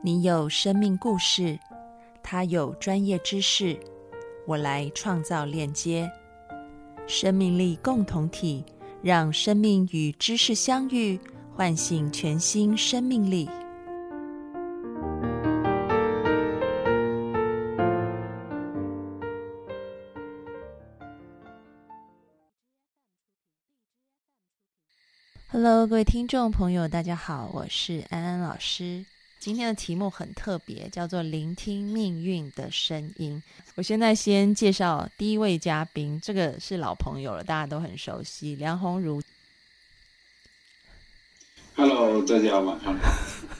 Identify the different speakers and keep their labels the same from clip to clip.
Speaker 1: 你有生命故事，他有专业知识，我来创造链接，生命力共同体，让生命与知识相遇，唤醒全新生命力。Hello，各位听众朋友，大家好，我是安安老师。今天的题目很特别，叫做“聆听命运的声音”。我现在先介绍第一位嘉宾，这个是老朋友了，大家都很熟悉，梁鸿儒。
Speaker 2: Hello，大家晚上好。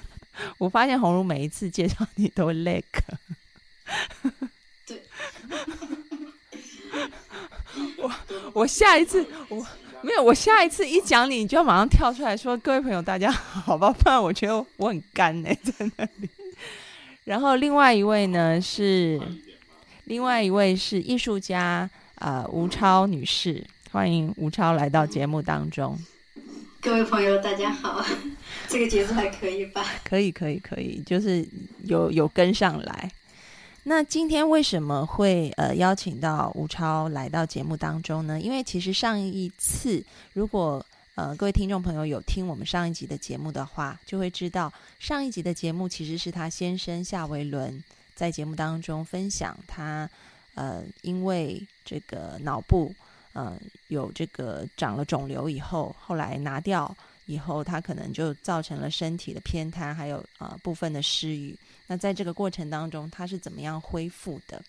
Speaker 1: 我发现鸿儒每一次介绍你都会 lag。
Speaker 3: 对，
Speaker 1: 我我下一次我没有，我下一次一讲你，你就要马上跳出来说：“各位朋友，大家好吧？”不然我觉得我很干呢、在那里。然后另外一位呢是另外一位是艺术家啊、呃吴超女士，欢迎吴超来到节目当中。
Speaker 3: 各位朋友，大家好，这个节奏还可以吧？
Speaker 1: 可以，可以，可以，就是有有跟上来。那今天为什么会呃邀请到吴超来到节目当中呢？因为其实上一次，如果呃各位听众朋友有听我们上一集的节目的话，就会知道上一集的节目其实是他先生夏维伦在节目当中分享他呃因为这个脑部呃有这个长了肿瘤以后，后来拿掉以后，他可能就造成了身体的偏瘫，还有呃部分的失语。那在这个过程当中，他是怎么样恢复的？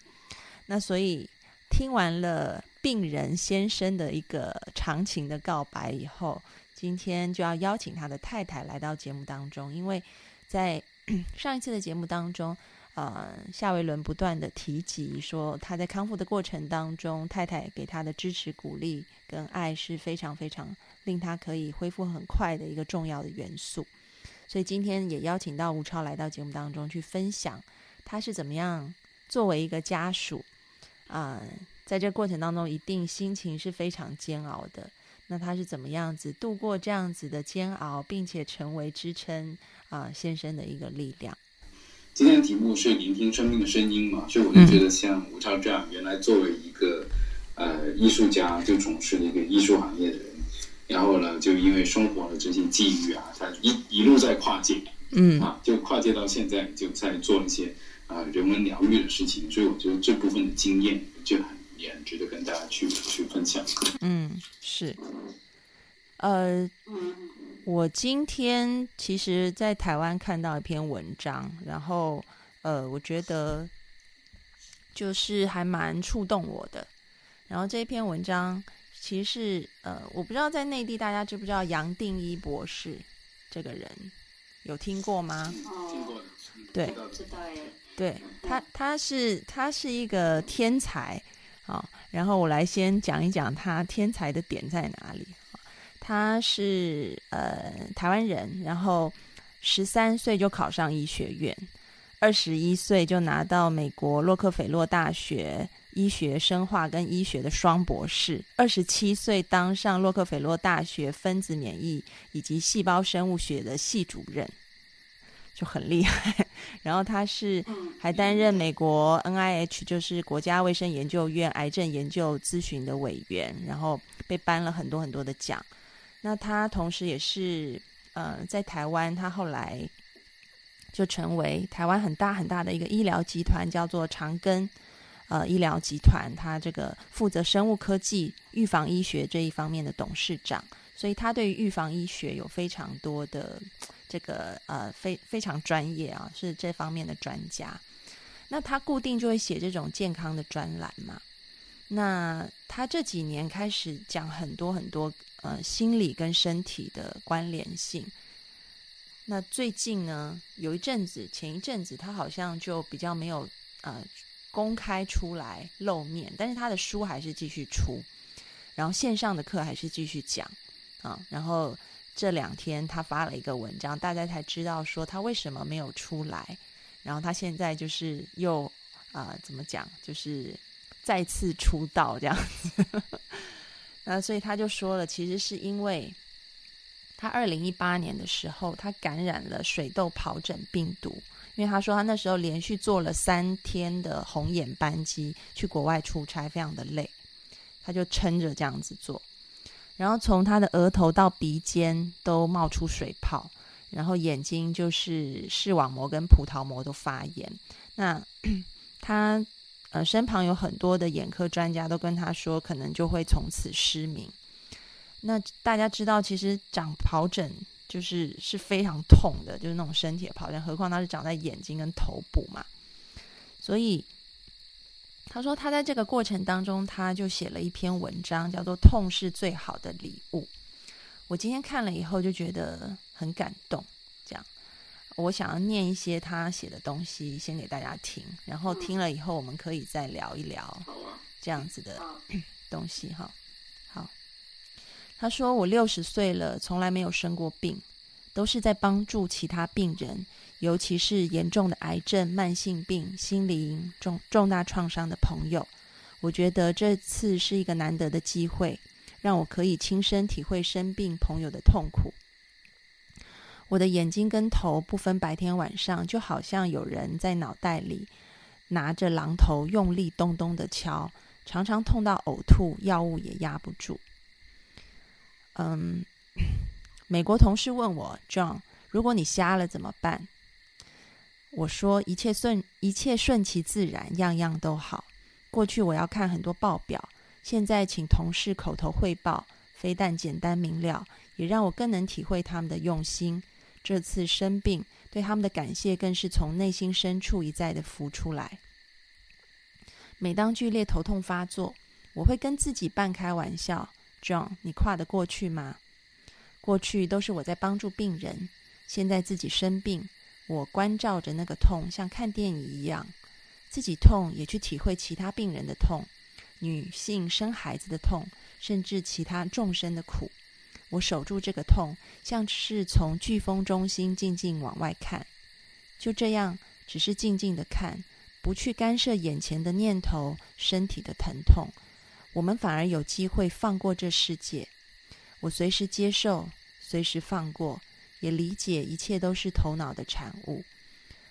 Speaker 1: 那所以听完了病人先生的一个长情的告白以后，今天就要邀请他的太太来到节目当中，因为在 上一次的节目当中，呃，夏维伦不断的提及说他在康复的过程当中，太太给他的支持、鼓励跟爱是非常非常令他可以恢复很快的一个重要的元素。所以今天也邀请到吴超来到节目当中去分享，他是怎么样作为一个家属啊、在这过程当中一定心情是非常煎熬的。那他是怎么样子度过这样子的煎熬，并且成为支撑啊、先生的一个力量？
Speaker 2: 今天的题目是聆听生命的声音嘛，所以我就觉得像吴超这样，原来作为一个呃艺术家，就从事了一个艺术行业的人，然后呢，就因为生活的这些际遇啊，他一一路在跨界
Speaker 1: 嗯
Speaker 2: 啊，就跨界到现在，就在做一些啊、人文疗愈的事情，所以我觉得这部分的经验就很也很值得跟大家去去分享。
Speaker 1: 嗯，是。呃，
Speaker 3: 嗯，
Speaker 1: 我今天其实，在台湾看到一篇文章，然后呃，我觉得就是还蛮触动我的。然后这篇文章其实是呃，我不知道在内地大家知不知道杨定一博士这个人，有听过吗？
Speaker 2: 听过
Speaker 1: 对。对他，他是他是一个天才啊、然后我来先讲一讲他天才的点在哪里。啊他是呃台湾人，然后十三岁就考上医学院，二十一岁就拿到美国洛克菲勒大学医学生化跟医学的双博士，二十七岁当上洛克菲勒大学分子免疫以及细胞生物学的系主任，就很厉害。然后他是
Speaker 3: 嗯，
Speaker 1: 还担任美国 NIH 就是国家卫生研究院癌症研究咨询的委员，然后被颁了很多很多的奖。那他同时也是呃，在台湾，他后来就成为台湾很大很大的一个医疗集团，叫做长庚呃医疗集团，他这个负责生物科技、预防医学这一方面的董事长，所以他对于预防医学有非常多的这个呃非非常专业啊，是这方面的专家。那他固定就会写这种健康的专栏嘛。那他这几年开始讲很多很多呃心理跟身体的关联性。那最近呢，有一阵子，前一阵子他好像就比较没有呃公开出来露面，但是他的书还是继续出，然后线上的课还是继续讲啊。然后这两天他发了一个文章，大家才知道说他为什么没有出来。然后他现在就是又啊、怎么讲，就是再次出道这样子。那所以他就说了，其实是因为他二零一八年的时候，他感染了水痘疱疹病毒，因为他说他那时候连续坐了三天的红眼班机去国外出差，非常的累，他就撑着这样子做。然后从他的额头到鼻尖都冒出水泡，然后眼睛就是视网膜跟葡萄膜都发炎。那 他呃身旁有很多的眼科专家都跟他说，可能就会从此失明。那大家知道，其实长疱疹就是是非常痛的，就是那种身体的疱疹，何况它是长在眼睛跟头部嘛。所以他说，他在这个过程当中，他就写了一篇文章，叫做《痛是最好的礼物》。我今天看了以后就觉得很感动，我想要念一些他写的东西，先给大家听，然后听了以后，我们可以再聊一聊这样子的 东西哈。好，他说我六十岁了，从来没有生过病，都是在帮助其他病人。尤其是严重的癌症、慢性病、心灵重重大创伤的朋友，我觉得这次是一个难得的机会，让我可以亲身体会生病朋友的痛苦。我的眼睛跟头不分白天晚上，就好像有人在脑袋里拿着榔头用力咚咚的敲，常常痛到呕吐，药物也压不住。嗯，美国同事问我，John，如果你瞎了怎么办？我说一切顺一切顺其自然，样样都好。过去我要看很多报表，现在请同事口头汇报，非但简单明了，也让我更能体会他们的用心。这次生病，对他们的感谢更是从内心深处一再的浮出来。每当剧烈头痛发作，我会跟自己半开玩笑：“John，你跨得过去吗？”过去都是我在帮助病人，现在自己生病。我关照着那个痛，像看电影一样，自己痛也去体会其他病人的痛，女性生孩子的痛，甚至其他众生的苦。我守住这个痛，像是从飓风中心静静往外看，就这样，只是静静的看，不去干涉眼前的念头、身体的疼痛。我们反而有机会放过这世界。我随时接受，随时放过。也理解一切都是头脑的产物，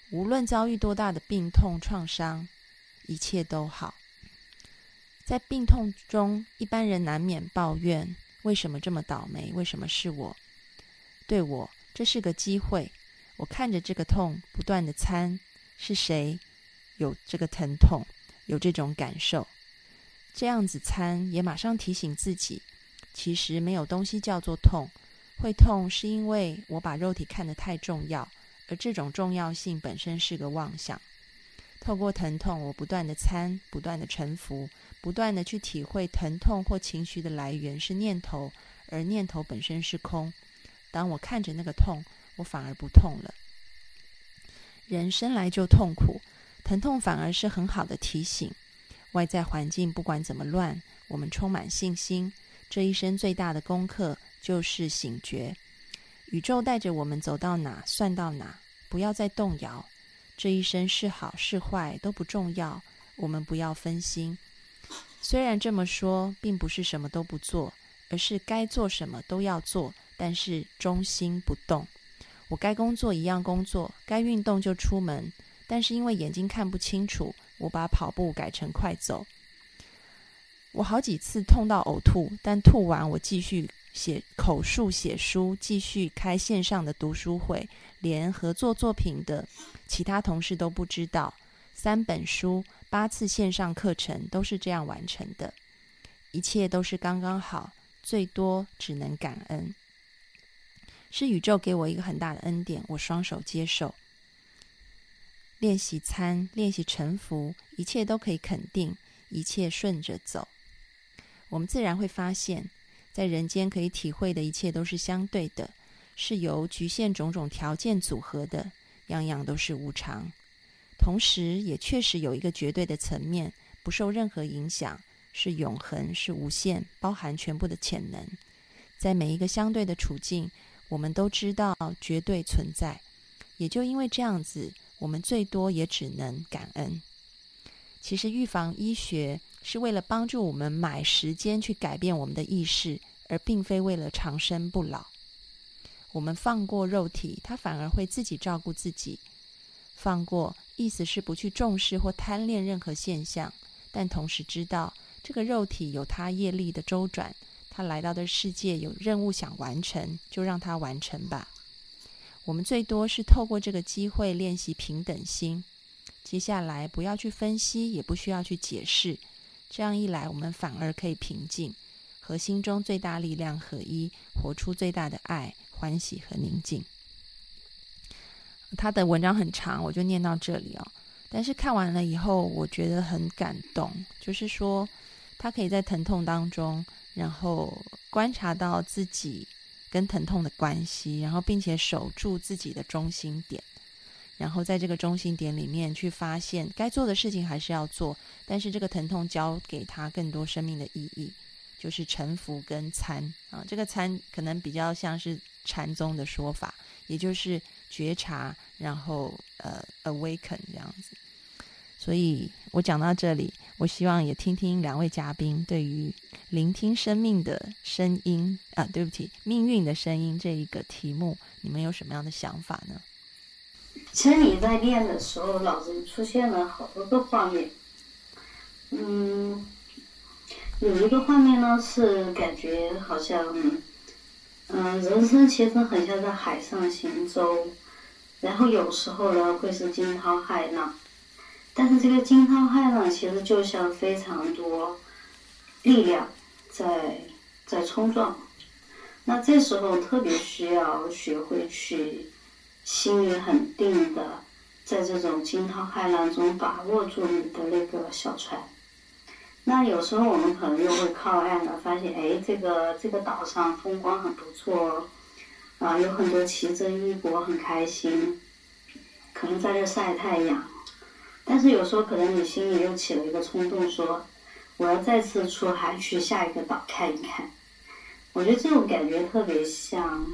Speaker 1: 无论遭遇多大的病痛创伤，一切都好。在病痛中，一般人难免抱怨：为什么这么倒霉？为什么是我？对我，这是个机会。我看着这个痛，不断的参，是谁有这个疼痛，有这种感受？这样子参，也马上提醒自己，其实没有东西叫做痛。会痛是因为我把肉体看得太重要，而这种重要性本身是个妄想。透过疼痛，我不断的参，不断的沉浮，不断的去体会疼痛或情绪的来源是念头，而念头本身是空。当我看着那个痛，我反而不痛了。人生来就痛苦，疼痛反而是很好的提醒。外在环境不管怎么乱，我们充满信心。这一生最大的功课。就是醒觉，宇宙带着我们走到哪算到哪，不要再动摇。这一生是好是坏都不重要，我们不要分心。虽然这么说，并不是什么都不做，而是该做什么都要做，但是中心不动。我该工作一样工作，该运动就出门，但是因为眼睛看不清楚，我把跑步改成快走。我好几次痛到呕吐，但吐完我继续。写口述、写书，继续开线上的读书会，连合作作品的其他同事都不知道。三本书、八次线上课程都是这样完成的，一切都是刚刚好，最多只能感恩。是宇宙给我一个很大的恩典，我双手接受。练习参，练习沉浮，一切都可以肯定，一切顺着走，我们自然会发现。在人间可以体会的一切都是相对的，是由局限种种条件组合的，样样都是无常。同时，也确实有一个绝对的层面，不受任何影响，是永恒，是无限，包含全部的潜能。在每一个相对的处境，我们都知道绝对存在。也就因为这样子，我们最多也只能感恩。其实，预防医学是为了帮助我们买时间去改变我们的意识。而并非为了长生不老，我们放过肉体，它反而会自己照顾自己。放过，意思是不去重视或贪恋任何现象，但同时知道这个肉体有它业力的周转，它来到的世界有任务想完成，就让它完成吧。我们最多是透过这个机会练习平等心。接下来不要去分析，也不需要去解释，这样一来，我们反而可以平静，和心中最大力量合一，活出最大的爱、欢喜和宁静。他的文章很长，我就念到这里哦。但是看完了以后，我觉得很感动，就是说他可以在疼痛当中，然后观察到自己。跟疼痛的关系，然后并且守住自己的中心点，然后在这个中心点里面去发现该做的事情还是要做，但是这个疼痛教给他更多生命的意义，就是臣服跟参啊，这个参可能比较像是禅宗的说法，也就是觉察，然后呃 awaken 这样子。所以我讲到这里，我希望也听听两位嘉宾对于聆听生命的声音啊，对不起，命运的声音这一个题目，你们有什么样的想法呢？
Speaker 3: 其实你在练的时候，脑子里出现了好多个画面。嗯，有一个画面呢，是感觉好像，嗯，人生其实很像在海上行舟，然后有时候呢会是惊涛骇浪。但是这个惊涛骇浪其实就像非常多力量在在冲撞，那这时候特别需要学会去心里很定的，在这种惊涛骇浪中把握住你的那个小船。那有时候我们可能又会靠岸了，发现哎，这个这个岛上风光很不错，啊，有很多奇珍异果，很开心，可能在这晒太阳。但是有时候可能你心里又起了一个冲动，说我要再次出海去下一个岛看一看。我觉得这种感觉特别像，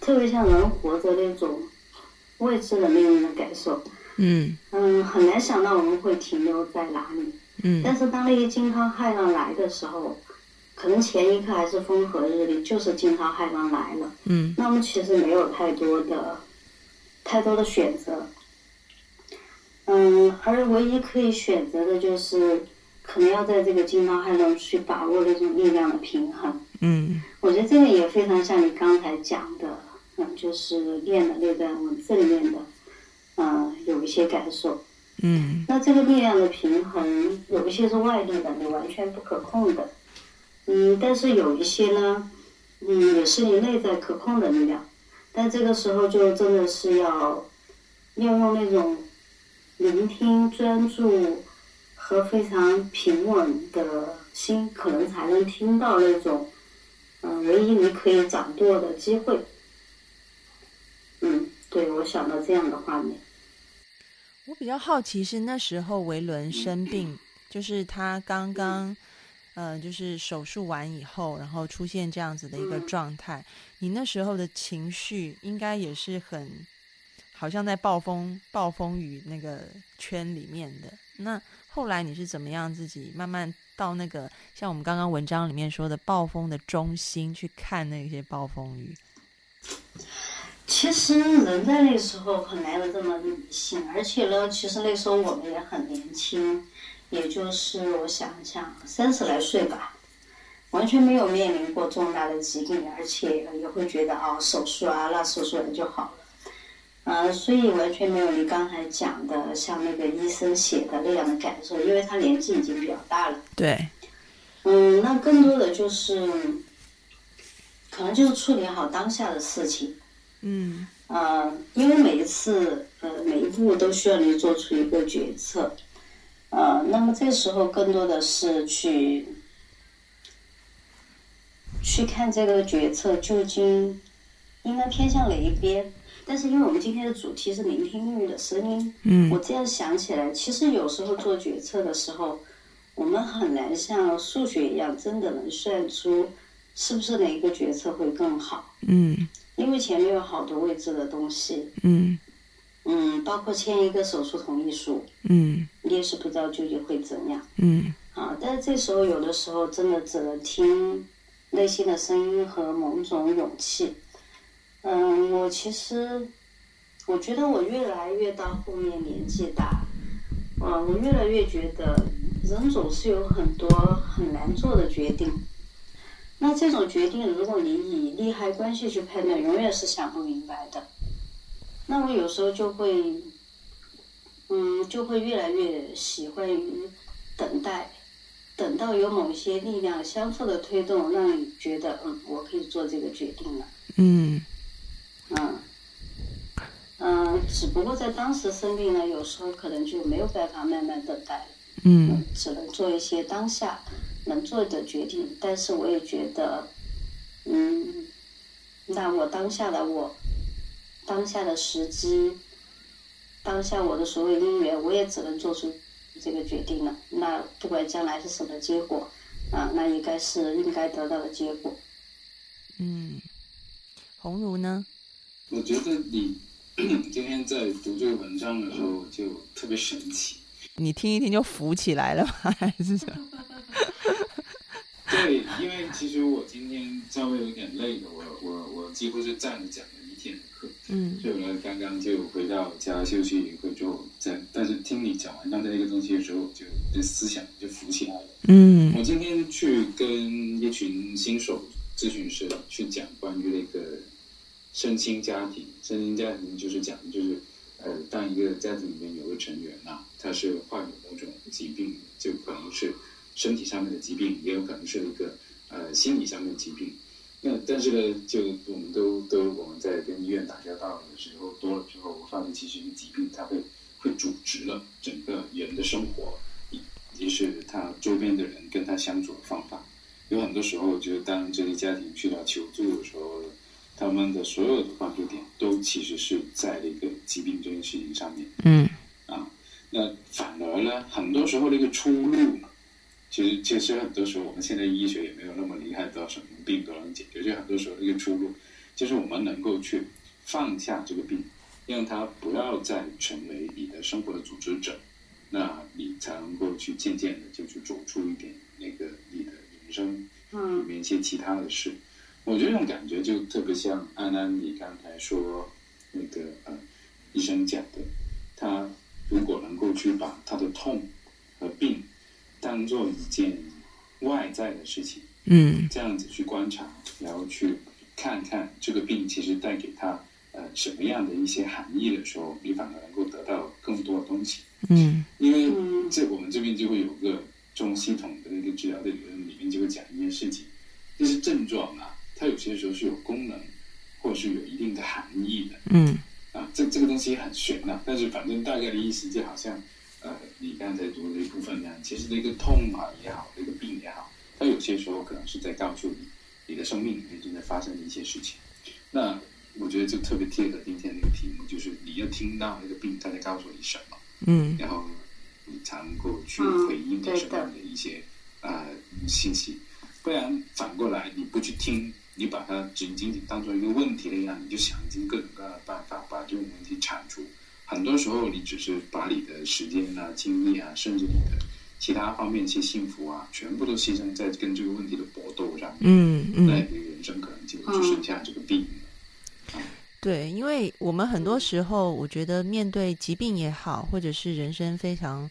Speaker 3: 特别像人活着那种未知的命运的感受。
Speaker 1: 嗯
Speaker 3: 嗯，很难想到我们会停留在哪里。
Speaker 1: 嗯。
Speaker 3: 但是当那些惊涛骇浪来的时候，可能前一刻还是风和日丽，就是惊涛骇浪来了。
Speaker 1: 嗯。
Speaker 3: 那么其实没有太多的太多的选择。嗯，而唯一可以选择的就是，可能要在这个惊涛骇浪去把握那种力量的平衡。
Speaker 1: 嗯，
Speaker 3: 我觉得这个也非常像你刚才讲的，嗯，就是练的那段文字里面的，嗯，有一些感受。
Speaker 1: 嗯，
Speaker 3: 那这个力量的平衡，有一些是外力的，你完全不可控的。嗯，但是有一些呢，嗯，也是你内在可控的力量。但这个时候就真的是要，要用那种。聆听、专注和非常平稳的心，可能才能听到那种，嗯，唯一你可以掌舵的机会。嗯，对，我想到这样的画面。
Speaker 1: 我比较好奇是那时候维伦生病，就是他刚刚，呃，就是手术完以后，然后出现这样子的一个状态，你那时候的情绪应该也是很。好像在暴风暴风雨那个圈里面的，那后来你是怎么样自己慢慢到那个像我们刚刚文章里面说的暴风的中心去看那些暴风雨？
Speaker 3: 其实人在那时候很难有这么理性，而且呢，其实那时候我们也很年轻，也就是我想想三十来岁吧，完全没有面临过重大的疾病，而且也会觉得哦，手术啊，那手术了就好了。呃，所以完全没有你刚才讲的像那个医生写的那样的感受，因为他年纪已经比较大了。
Speaker 1: 对。
Speaker 3: 嗯，那更多的就是，可能就是处理好当下的事情。
Speaker 1: 嗯。
Speaker 3: 呃，因为每一次，呃，每一步都需要你做出一个决策。呃，那么这时候更多的是去，去看这个决策究竟应该偏向哪一边。但是因为我们今天的主题是聆听命运的声音，
Speaker 1: 嗯，
Speaker 3: 我这样想起来，其实有时候做决策的时候，我们很难像数学一样真的能算出是不是哪一个决策会更好，
Speaker 1: 嗯，
Speaker 3: 因为前面有好多未知的东西，
Speaker 1: 嗯，
Speaker 3: 嗯，包括签一个手术同意书，
Speaker 1: 嗯，
Speaker 3: 你也是不知道究竟会怎样，
Speaker 1: 嗯，
Speaker 3: 啊，但是这时候有的时候真的只能听内心的声音和某种勇气。嗯，我其实我觉得我越来越到后面年纪大，啊，我越来越觉得人总是有很多很难做的决定。那这种决定，如果你以利害关系去判断，永远是想不明白的。那我有时候就会，嗯，就会越来越喜欢于等待，等到有某些力量相互的推动，让你觉得，嗯，我可以做这个决定了。
Speaker 1: 嗯
Speaker 3: 嗯，嗯，只不过在当时生病呢，有时候可能就没有办法慢慢等待了，
Speaker 1: 嗯
Speaker 3: 只能做一些当下能做的决定。但是我也觉得，嗯，那我当下的我，当下的时机，当下我的所有因缘，我也只能做出这个决定了。那不管将来是什么结果，啊，那应该是应该得到的结果。
Speaker 1: 嗯，红茹呢？
Speaker 2: 我觉得你 今天在读这个文章的时候就特别神奇。
Speaker 1: 你听一听就浮起来了吗？还是什么？
Speaker 2: 对，因为其实我今天稍微有点累了，我我我几乎是站着讲了一天的课，
Speaker 1: 嗯
Speaker 2: 所以我呢刚刚就回到家休息一会之后，在但是听你讲完刚才那个东西的时候，就这思想就浮起来了。
Speaker 1: 嗯
Speaker 2: 我今天去跟一群新手咨询师去讲关于那个身心家庭，身心家庭就是讲就是呃，当一个家庭里面有个成员呐、他是患有某种疾病，就可能是身体上面的疾病，也有可能是一个呃心理上面的疾病。那但是呢，就我们都都我们在跟医院打交道的时候多了之后，我发现其实一个疾病它会会阻止了整个人的生活，以及是他周边的人跟他相处的方法。有很多时候，就是当这些家庭去到求助的时候，他们的所有的关注点都其实是在那个疾病这件事情上面。
Speaker 1: 嗯
Speaker 2: 啊，那反而呢，很多时候那个出路，其实其实很多时候我们现在医学也没有那么厉害到什么病都能解决，就很多时候一个出路，就是我们能够去放下这个病，让它不要再成为你的生活的组织者，那你才能够去渐渐的就去走出一点那个你的人生里
Speaker 3: 嗯
Speaker 2: 面一些其他的事。我觉得这种感觉就特别像安安你刚才说那个呃医生讲的，他如果能够去把他的痛和病当做一件外在的事情，
Speaker 1: 嗯
Speaker 2: 这样子去观察，然后去看看这个病其实带给他呃什么样的一些含义的时候，你反而能够得到更多的东西。
Speaker 1: 嗯
Speaker 2: 因为
Speaker 3: 嗯
Speaker 2: 这我们这边就会有个中系统的那个治疗的理论，里面就会讲一件事情，就是症状啊，它有些时候是有功能，或是有一定的含义的
Speaker 1: 嗯
Speaker 2: 啊。这这个东西很玄呐、但是反正大概的意思就好像，呃，你刚才读的一部分那样，其实那个痛啊也好，那个病也好，它有些时候可能是在告诉你，你的生命里面正在发生的一些事情。那我觉得就特别贴合今天那个题目，就是你要听到那个病它在告诉你什么。
Speaker 1: 嗯
Speaker 2: 然后你才能够去
Speaker 3: 嗯
Speaker 2: 回应什么样的一些呃信息，不然反过来你不去听，你把它仅仅仅当做一个问题那样，你就想尽各种各样的办法把这种问题铲除。很多时候你只是把你的时间啊、精力啊，甚至你的其他方面一些幸福啊，全部都牺牲在跟这个问题的搏斗上面，
Speaker 1: 嗯
Speaker 2: 那
Speaker 1: 嗯，
Speaker 2: 你的人生可能就只剩下这个病了。
Speaker 1: 对，因为我们很多时候，我觉得面对疾病也好，或者是人生非常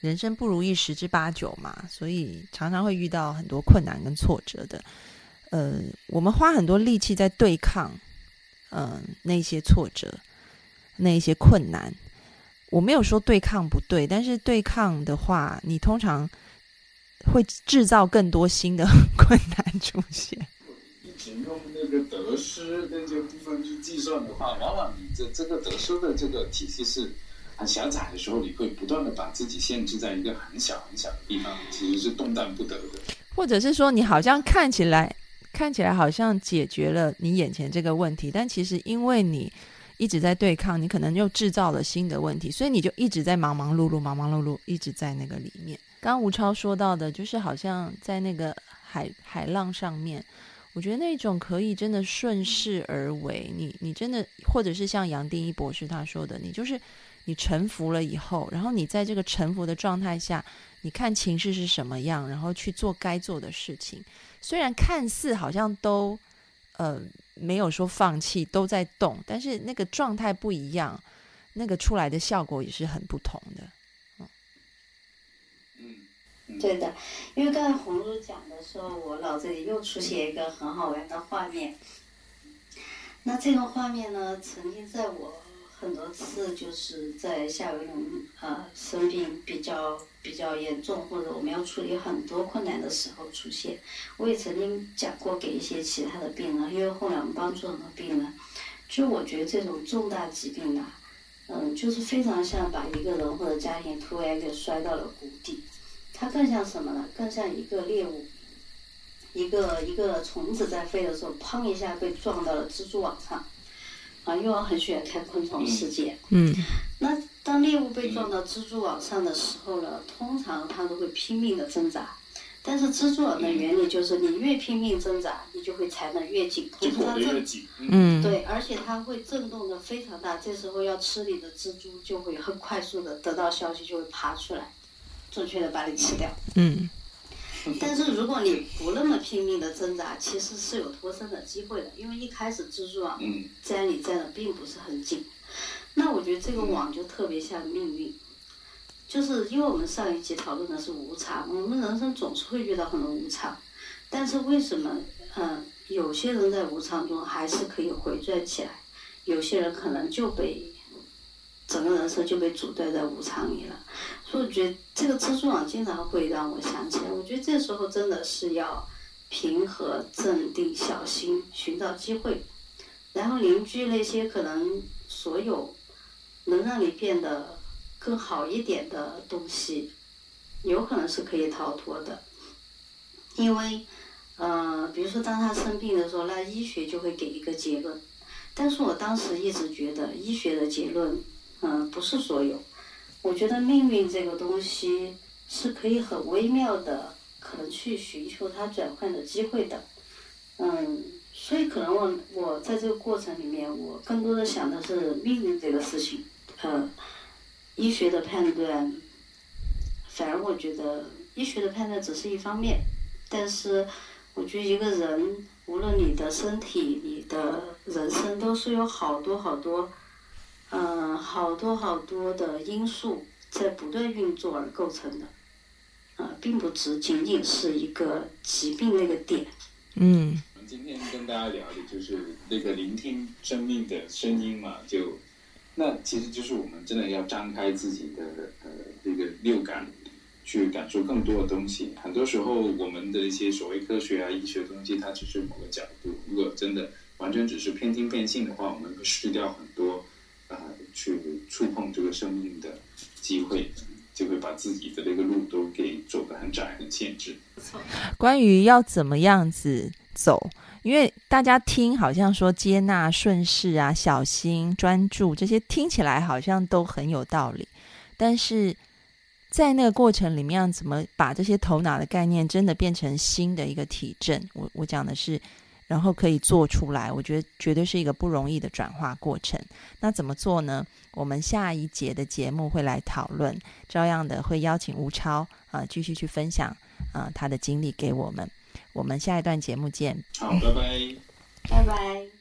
Speaker 1: 人生不如意十之八九嘛，所以常常会遇到很多困难跟挫折的。呃，我们花很多力气在对抗，嗯、那些挫折，那一些困难。我没有说对抗不对，但是对抗的话，你通常会制造更多新的困难出现。
Speaker 2: 你只用那个得失那些部分去计算的话，往往你这这个得失的这个体系是很狭窄的时候，你会不断的把自己限制在一个很小很小的地方，其实是动弹不得的。
Speaker 1: 或者是说你好像看起来看起来好像解决了你眼前这个问题，但其实因为你一直在对抗，你可能又制造了新的问题，所以你就一直在忙忙碌碌、忙忙碌碌，一直在那个里面。刚吴超说到的，就是好像在那个海海浪上面，我觉得那种可以真的顺势而为，你你真的，或者是像杨定一博士他说的，你就是你臣服了以后，然后你在这个臣服的状态下，你看情势是什么样，然后去做该做的事情。虽然看似好像都呃没有说放弃，都在动，但是那个状态不一样，那个出来的效果也是很不同的。
Speaker 2: 嗯，
Speaker 3: 对的，因为刚才红茹讲的时候，我脑子里又出现一个很好玩的画面。那这个画面呢，曾经在我很多次就是在夏维龙呃生病比较比较严重，或者我们要处理很多困难的时候出现。我也曾经讲过给一些其他的病人，因为后来我们帮助很多病人。就我觉得这种重大疾病呢，嗯，就是非常像把一个人或者家庭突然给摔到了谷底。它更像什么呢？更像一个猎物，一个一个虫子在飞的时候，砰一下被撞到了蜘蛛网上。啊，因为我很喜欢看昆虫世界。
Speaker 1: 嗯
Speaker 3: 那当猎物被撞到蜘蛛网上的时候呢，通常它都会拼命的挣扎。但是蜘蛛网的原理就是，你越拼命挣扎，你就会缠得越紧。
Speaker 2: 越紧。嗯，
Speaker 1: 嗯，
Speaker 3: 对，而且它会震动的非常大，这时候要吃你的蜘蛛就会很快速的得到消息，就会爬出来，准确的把你吃掉。
Speaker 1: 嗯
Speaker 3: 但是如果你不那么拼命的挣扎，其实是有脱身的机会的，因为一开始蜘蛛网
Speaker 2: 嗯。
Speaker 3: 粘你粘的并不是很紧。那我觉得这个网就特别像命运，就是因为我们上一集讨论的是无常，我们人生总是会遇到很多无常，但是为什么嗯有些人在无常中还是可以回转起来，有些人可能就被整个人生就被阻断在无常里了。所以我觉得这个蜘蛛网经常会让我想起来，我觉得这时候真的是要平和、镇定、小心，寻找机会，然后凝聚那些可能所有能让你变得更好一点的东西，有可能是可以逃脱的，因为，呃，比如说当他生病的时候，那医学就会给一个结论，但是我当时一直觉得医学的结论，嗯、不是所有。我觉得命运这个东西是可以很微妙的，可能去寻求它转换的机会的。嗯，所以可能我我在这个过程里面，我更多的想的是命运这个事情。呃，医学的判断，反而我觉得医学的判断只是一方面，但是我觉得一个人，无论你的身体、你的人生，都是有好多好多。嗯，好多好多的因素在不断运作而构成的，呃，并不只仅仅是一个疾病那个点。
Speaker 1: 嗯
Speaker 2: 我们今天跟大家聊的就是那个聆听生命的声音嘛，就那其实就是我们真的要张开自己的呃这个六感，去感受更多的东西。很多时候我们的一些所谓科学啊、医学的东西，它只是某个角度。如果真的完全只是偏听偏信的话，我们会失掉很多去触碰这个生命的机会，就会把自己的这个路都给走得很窄、很限制。
Speaker 1: 关于要怎么样子走，因为大家听好像说接纳、顺势啊、小心、专注这些听起来好像都很有道理，但是在那个过程里面，怎么把这些头脑的概念真的变成新的一个体证？我我讲的是，然后可以做出来，我觉得绝对是一个不容易的转化过程。那怎么做呢？我们下一节的节目会来讨论，照样的会邀请吴超啊、继续去分享啊、他的经历给我们。我们下一段节目见。
Speaker 2: 好，拜拜。
Speaker 3: 拜拜。